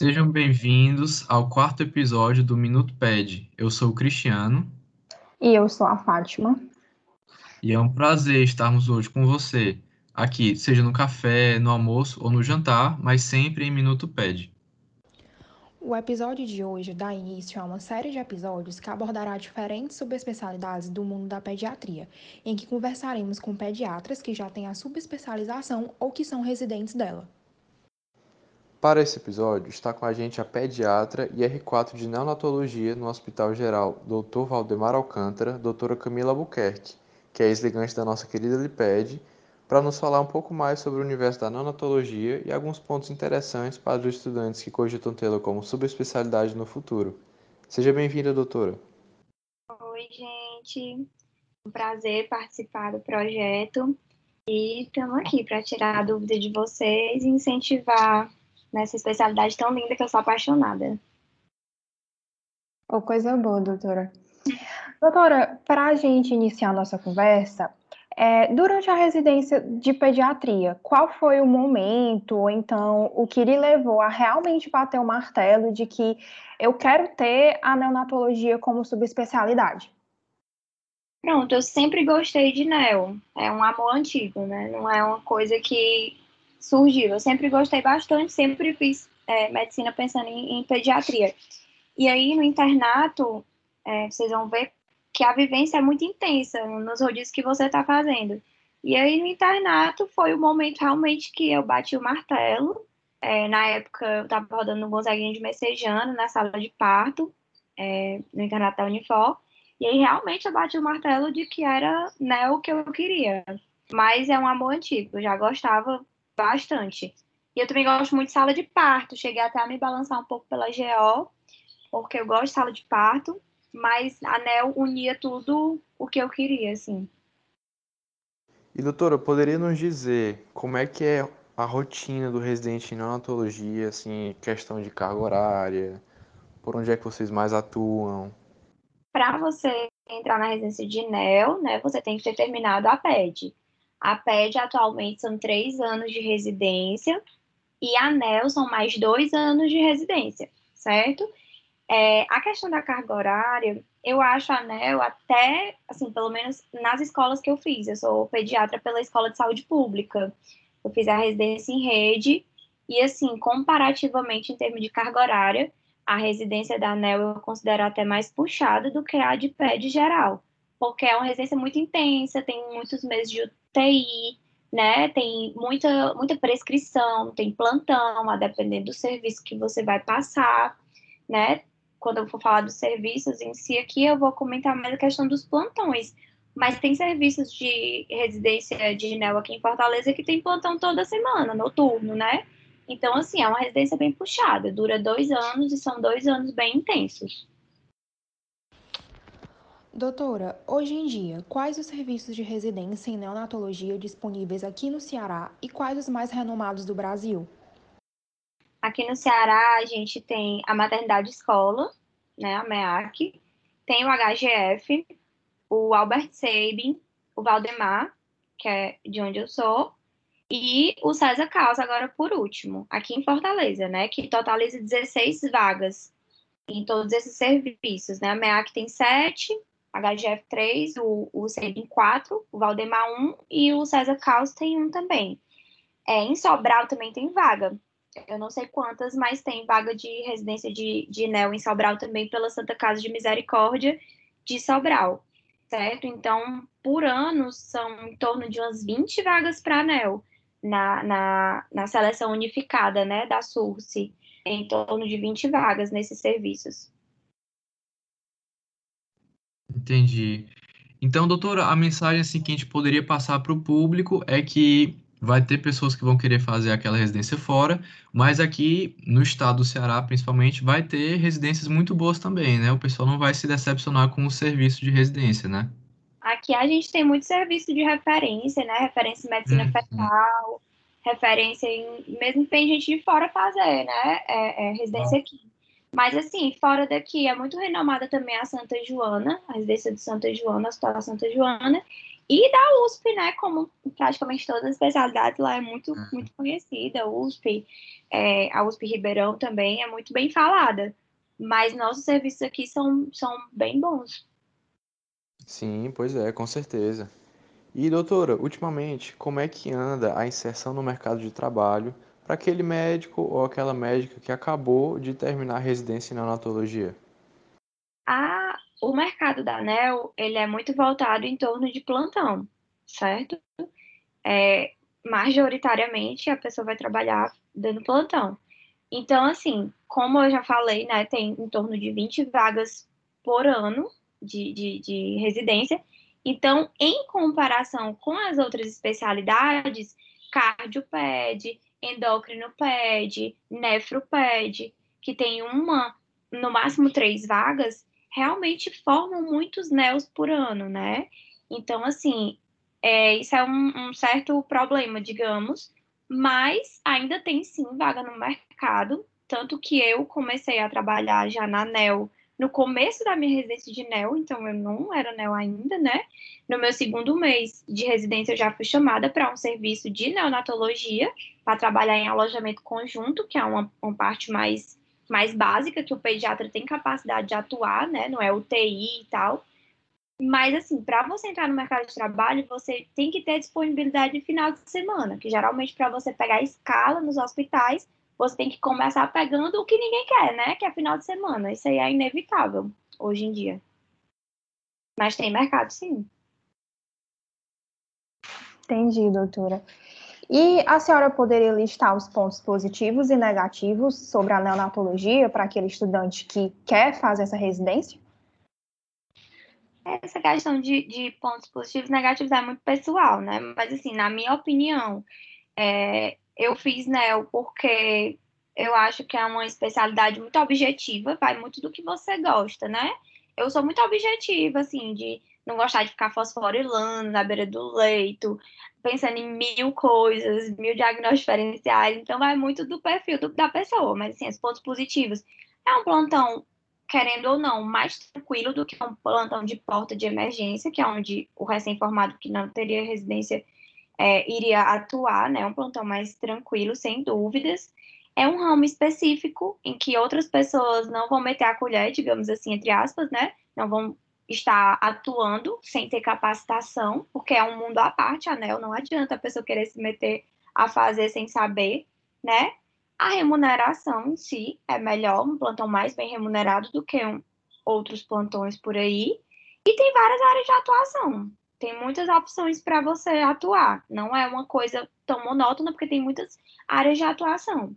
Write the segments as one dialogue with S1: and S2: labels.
S1: Sejam bem-vindos ao quarto episódio do Minuto Ped. Eu sou o Cristiano.
S2: E eu sou a Fátima.
S1: E é um prazer estarmos hoje com você, aqui, seja no café, no almoço ou no jantar, mas sempre em Minuto Ped.
S2: O episódio de hoje dá início a uma série de episódios que abordará diferentes subespecialidades do mundo da pediatria, em que conversaremos com pediatras que já têm a subespecialização ou que são residentes dela.
S1: Para esse episódio, está com a gente a pediatra e R4 de neonatologia no Hospital Geral Dr. Valdemar Alcântara, doutora Camila Albuquerque, que é ex-ligante da nossa querida Liped, para nos falar um pouco mais sobre o universo da neonatologia e alguns pontos interessantes para os estudantes que cogitam tê-la como subespecialidade no futuro. Seja bem-vinda, doutora.
S3: Oi, gente. Um prazer participar do projeto e estamos aqui para tirar a dúvida de vocês e incentivar nessa especialidade tão linda que eu sou apaixonada.
S2: Oh, coisa boa, doutora. Doutora, para a gente iniciar a nossa conversa, é, durante a residência de pediatria, qual foi o momento, ou então o que lhe levou a realmente bater o martelo de que eu quero ter a neonatologia como subespecialidade?
S3: Pronto, eu sempre gostei de neo. É um amor antigo, né? Não é uma coisa que surgiu. Eu sempre gostei bastante, sempre fiz é, medicina pensando em, em, pediatria. E aí, no internato, é, vocês vão ver que a vivência é muito intensa nos rodízios que você está fazendo. E aí, no internato, foi o momento realmente que eu bati o martelo. É, na época, eu estava rodando no Gonzaguinho de Messejano, na sala de parto, é, no internato da Unifor. E aí, realmente, eu bati o martelo de que era né, o que eu queria. Mas é um amor antigo, eu já gostava bastante. E eu também gosto muito de sala de parto. Cheguei até a me balançar um pouco pela GO, porque eu gosto de sala de parto, mas a NEL unia tudo o que eu queria, assim.
S1: E doutora, poderia nos dizer como é que é a rotina do residente em neonatologia, assim, questão de carga horária, por onde é que vocês mais atuam?
S3: Para você entrar na residência de NEL, né, você tem que ter terminado a PED. A PED atualmente são três anos de residência e a NEL são mais dois anos de residência, certo? É, a questão da carga horária, eu acho a NEL até, assim, pelo menos nas escolas que eu fiz, eu sou pediatra pela Escola de Saúde Pública, eu fiz a residência em rede, e assim, comparativamente em termos de carga horária, a residência da ANEL eu considero até mais puxada do que a de PED geral, porque é uma residência muito intensa, tem muitos meses de UTI, né? Tem muita, muita prescrição, tem plantão, a depender do serviço que você vai passar, né? Quando eu for falar dos serviços em si aqui, eu vou comentar mais a questão dos plantões. Mas tem serviços de residência de Neo aqui em Fortaleza que tem plantão toda semana, noturno, né? Então, assim, é uma residência bem puxada, dura dois anos e são dois anos bem intensos.
S2: Doutora, hoje em dia, quais os serviços de residência em neonatologia disponíveis aqui no Ceará e quais os mais renomados do Brasil?
S3: Aqui no Ceará, a gente tem a maternidade escola, né, a MEAC, tem o HGF, o Albert Sabin, o Valdemar, que é de onde eu sou, e o César Caos, agora por último, aqui em Fortaleza, né, que totaliza 16 vagas em todos esses serviços, né, a MEAC tem sete, HGF 3, o, o Sebin 4, o Valdemar 1 e o César Caos tem um também. É, em Sobral também tem vaga. Eu não sei quantas, mas tem vaga de residência de, de NEL em Sobral também pela Santa Casa de Misericórdia de Sobral, certo? Então, por ano, são em torno de umas 20 vagas para NEL na, na, na seleção unificada, né, da SURSE, em torno de 20 vagas nesses serviços.
S1: Entendi. Então, doutora, a mensagem assim, que a gente poderia passar para o público é que vai ter pessoas que vão querer fazer aquela residência fora, mas aqui no estado do Ceará, principalmente, vai ter residências muito boas também, né? O pessoal não vai se decepcionar com o serviço de residência, né?
S3: Aqui a gente tem muito serviço de referência, né? Referência em medicina uhum. fetal, referência em. Mesmo tem gente de fora fazer, né? É, é residência aqui. Mas, assim, fora daqui, é muito renomada também a Santa Joana, a residência de Santa Joana, a Hospital Santa Joana, e da USP, né? Como praticamente todas as especialidades lá é muito, uhum. muito conhecida. A USP, é, a USP Ribeirão também é muito bem falada. Mas nossos serviços aqui são, são bem bons.
S1: Sim, pois é, com certeza. E, doutora, ultimamente, como é que anda a inserção no mercado de trabalho para aquele médico ou aquela médica que acabou de terminar a residência em neonatologia?
S3: A, o mercado da ANEL, ele é muito voltado em torno de plantão, certo? É, majoritariamente, a pessoa vai trabalhar dando plantão. Então, assim, como eu já falei, né, tem em torno de 20 vagas por ano de, de, de residência. Então, em comparação com as outras especialidades, cardioped, endocrinoped, nefroped, que tem uma, no máximo três vagas, realmente formam muitos NEOs por ano, né? Então, assim, é, isso é um, um, certo problema, digamos, mas ainda tem sim vaga no mercado, tanto que eu comecei a trabalhar já na NEO no começo da minha residência de NEO, então eu não era NEO ainda, né? No meu segundo mês de residência, eu já fui chamada para um serviço de neonatologia, para trabalhar em alojamento conjunto, que é uma, uma parte mais, mais básica, que o pediatra tem capacidade de atuar, né? Não é UTI e tal. Mas, assim, para você entrar no mercado de trabalho, você tem que ter disponibilidade de final de semana, que geralmente para você pegar escala nos hospitais, você tem que começar pegando o que ninguém quer, né? Que é final de semana. Isso aí é inevitável hoje em dia. Mas tem mercado, sim.
S2: Entendi, doutora. E a senhora poderia listar os pontos positivos e negativos sobre a neonatologia para aquele estudante que quer fazer essa residência?
S3: Essa questão de, de pontos positivos e negativos é muito pessoal, né? Mas, assim, na minha opinião, é, eu fiz NEL porque eu acho que é uma especialidade muito objetiva, vai muito do que você gosta, né? Eu sou muito objetiva, assim, de não gostar de ficar fosforilando na beira do leito, pensando em mil coisas, mil diagnósticos diferenciais, então vai muito do perfil do, da pessoa, mas assim, os pontos positivos. É um plantão, querendo ou não, mais tranquilo do que um plantão de porta de emergência, que é onde o recém-formado que não teria residência é, iria atuar, né? Um plantão mais tranquilo, sem dúvidas. É um ramo específico em que outras pessoas não vão meter a colher, digamos assim, entre aspas, né? Não vão estar atuando sem ter capacitação, porque é um mundo à parte, anel. Não adianta a pessoa querer se meter a fazer sem saber, né? A remuneração em si é melhor, um plantão mais bem remunerado do que um, outros plantões por aí. E tem várias áreas de atuação tem muitas opções para você atuar. Não é uma coisa tão monótona, porque tem muitas áreas de atuação.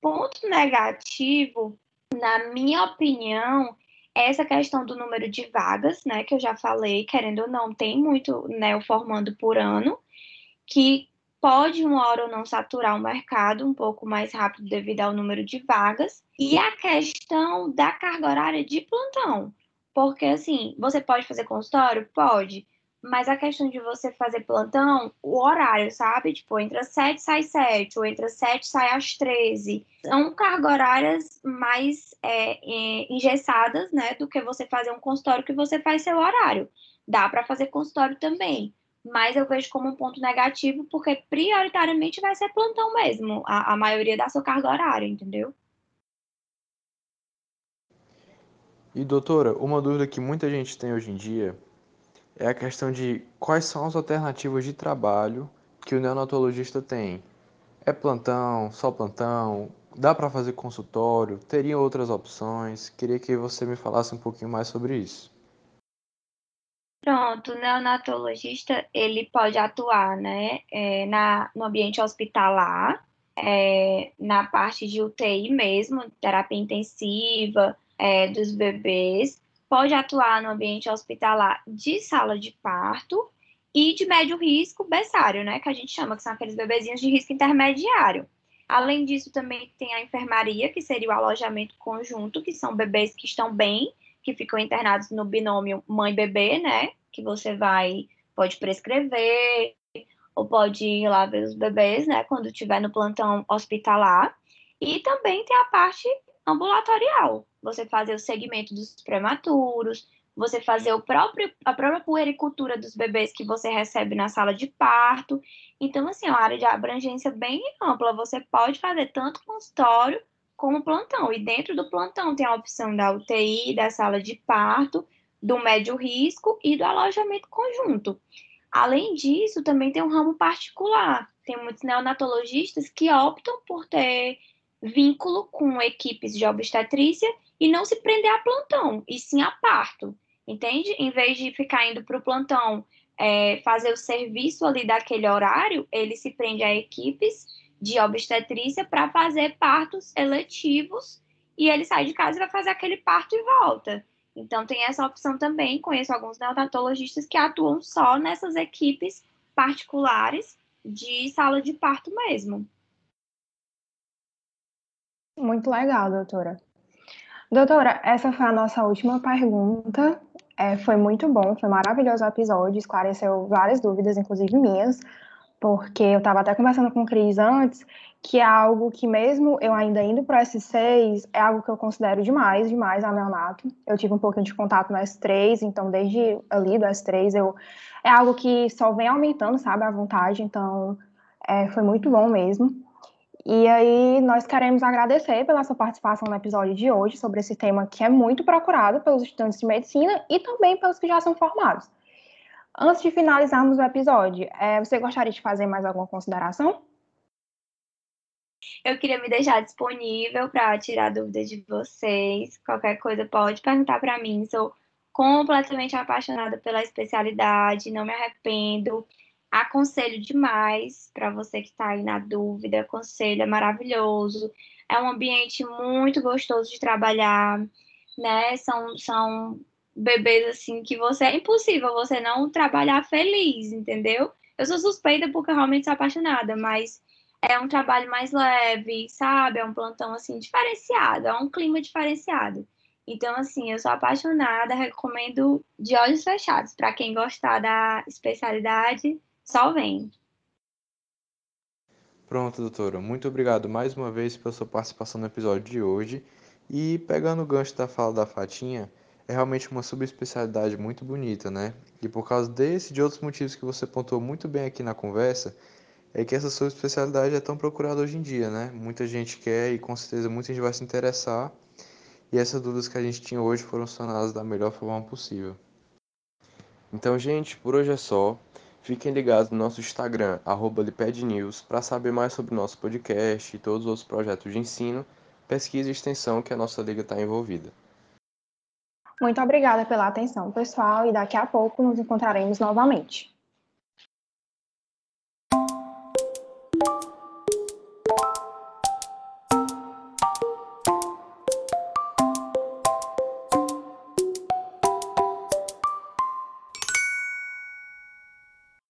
S3: Ponto negativo, na minha opinião, essa questão do número de vagas, né? Que eu já falei, querendo ou não, tem muito neo formando por ano, que pode uma hora ou não saturar o mercado um pouco mais rápido devido ao número de vagas. E a questão da carga horária de plantão. Porque, assim, você pode fazer consultório? Pode mas a questão de você fazer plantão, o horário, sabe? Tipo, entra 7, sai 7, ou entra 7, sai às 13. São cargas horárias mais é, engessadas, né? Do que você fazer um consultório que você faz seu horário. Dá para fazer consultório também. Mas eu vejo como um ponto negativo, porque prioritariamente vai ser plantão mesmo, a, a maioria da sua carga horária, entendeu?
S1: E doutora, uma dúvida que muita gente tem hoje em dia é a questão de quais são as alternativas de trabalho que o neonatologista tem. É plantão, só plantão, dá para fazer consultório, teria outras opções? Queria que você me falasse um pouquinho mais sobre isso.
S3: Pronto, o neonatologista ele pode atuar né, é, na, no ambiente hospitalar, é, na parte de UTI mesmo, terapia intensiva é, dos bebês, pode atuar no ambiente hospitalar de sala de parto e de médio risco berçário, né, que a gente chama, que são aqueles bebezinhos de risco intermediário. Além disso, também tem a enfermaria, que seria o alojamento conjunto, que são bebês que estão bem, que ficam internados no binômio mãe-bebê, né, que você vai, pode prescrever, ou pode ir lá ver os bebês, né, quando estiver no plantão hospitalar. E também tem a parte ambulatorial. Você fazer o segmento dos prematuros, você fazer o próprio, a própria puericultura dos bebês que você recebe na sala de parto. Então, assim, é uma área de abrangência bem ampla. Você pode fazer tanto consultório como plantão. E dentro do plantão tem a opção da UTI, da sala de parto, do médio risco e do alojamento conjunto. Além disso, também tem um ramo particular. Tem muitos neonatologistas que optam por ter vínculo com equipes de obstetrícia e não se prender a plantão, e sim a parto, entende? Em vez de ficar indo para o plantão é, fazer o serviço ali daquele horário, ele se prende a equipes de obstetrícia para fazer partos eletivos e ele sai de casa e vai fazer aquele parto e volta. Então tem essa opção também. Conheço alguns neonatologistas que atuam só nessas equipes particulares de sala de parto mesmo.
S2: Muito legal, doutora. Doutora, essa foi a nossa última pergunta. É, foi muito bom, foi maravilhoso o episódio, esclareceu várias dúvidas, inclusive minhas, porque eu estava até conversando com o Cris antes, que é algo que mesmo eu ainda indo para o S6, é algo que eu considero demais, demais a neonato. Eu tive um pouquinho de contato no S3, então desde ali do S3 eu é algo que só vem aumentando, sabe, a vontade, então é, foi muito bom mesmo. E aí, nós queremos agradecer pela sua participação no episódio de hoje sobre esse tema que é muito procurado pelos estudantes de medicina e também pelos que já são formados. Antes de finalizarmos o episódio, é, você gostaria de fazer mais alguma consideração?
S3: Eu queria me deixar disponível para tirar dúvidas de vocês. Qualquer coisa pode perguntar para mim. Sou completamente apaixonada pela especialidade, não me arrependo. Aconselho demais para você que está aí na dúvida. Aconselho, é maravilhoso. É um ambiente muito gostoso de trabalhar, né? São, são bebês assim que você é impossível você não trabalhar feliz, entendeu? Eu sou suspeita porque eu realmente sou apaixonada, mas é um trabalho mais leve, sabe? É um plantão assim diferenciado, é um clima diferenciado. Então, assim, eu sou apaixonada, recomendo de olhos fechados. Para quem gostar da especialidade, só vem.
S1: Pronto, doutora. Muito obrigado mais uma vez pela sua participação no episódio de hoje. E pegando o gancho da fala da Fatinha, é realmente uma subespecialidade muito bonita, né? E por causa desse e de outros motivos que você pontuou muito bem aqui na conversa, é que essa subespecialidade é tão procurada hoje em dia, né? Muita gente quer e com certeza muita gente vai se interessar. E essas dúvidas que a gente tinha hoje foram sanadas da melhor forma possível. Então, gente, por hoje é só. Fiquem ligados no nosso Instagram, LipedNews, para saber mais sobre o nosso podcast e todos os outros projetos de ensino, pesquisa e extensão que a nossa liga está envolvida.
S2: Muito obrigada pela atenção, pessoal, e daqui a pouco nos encontraremos novamente.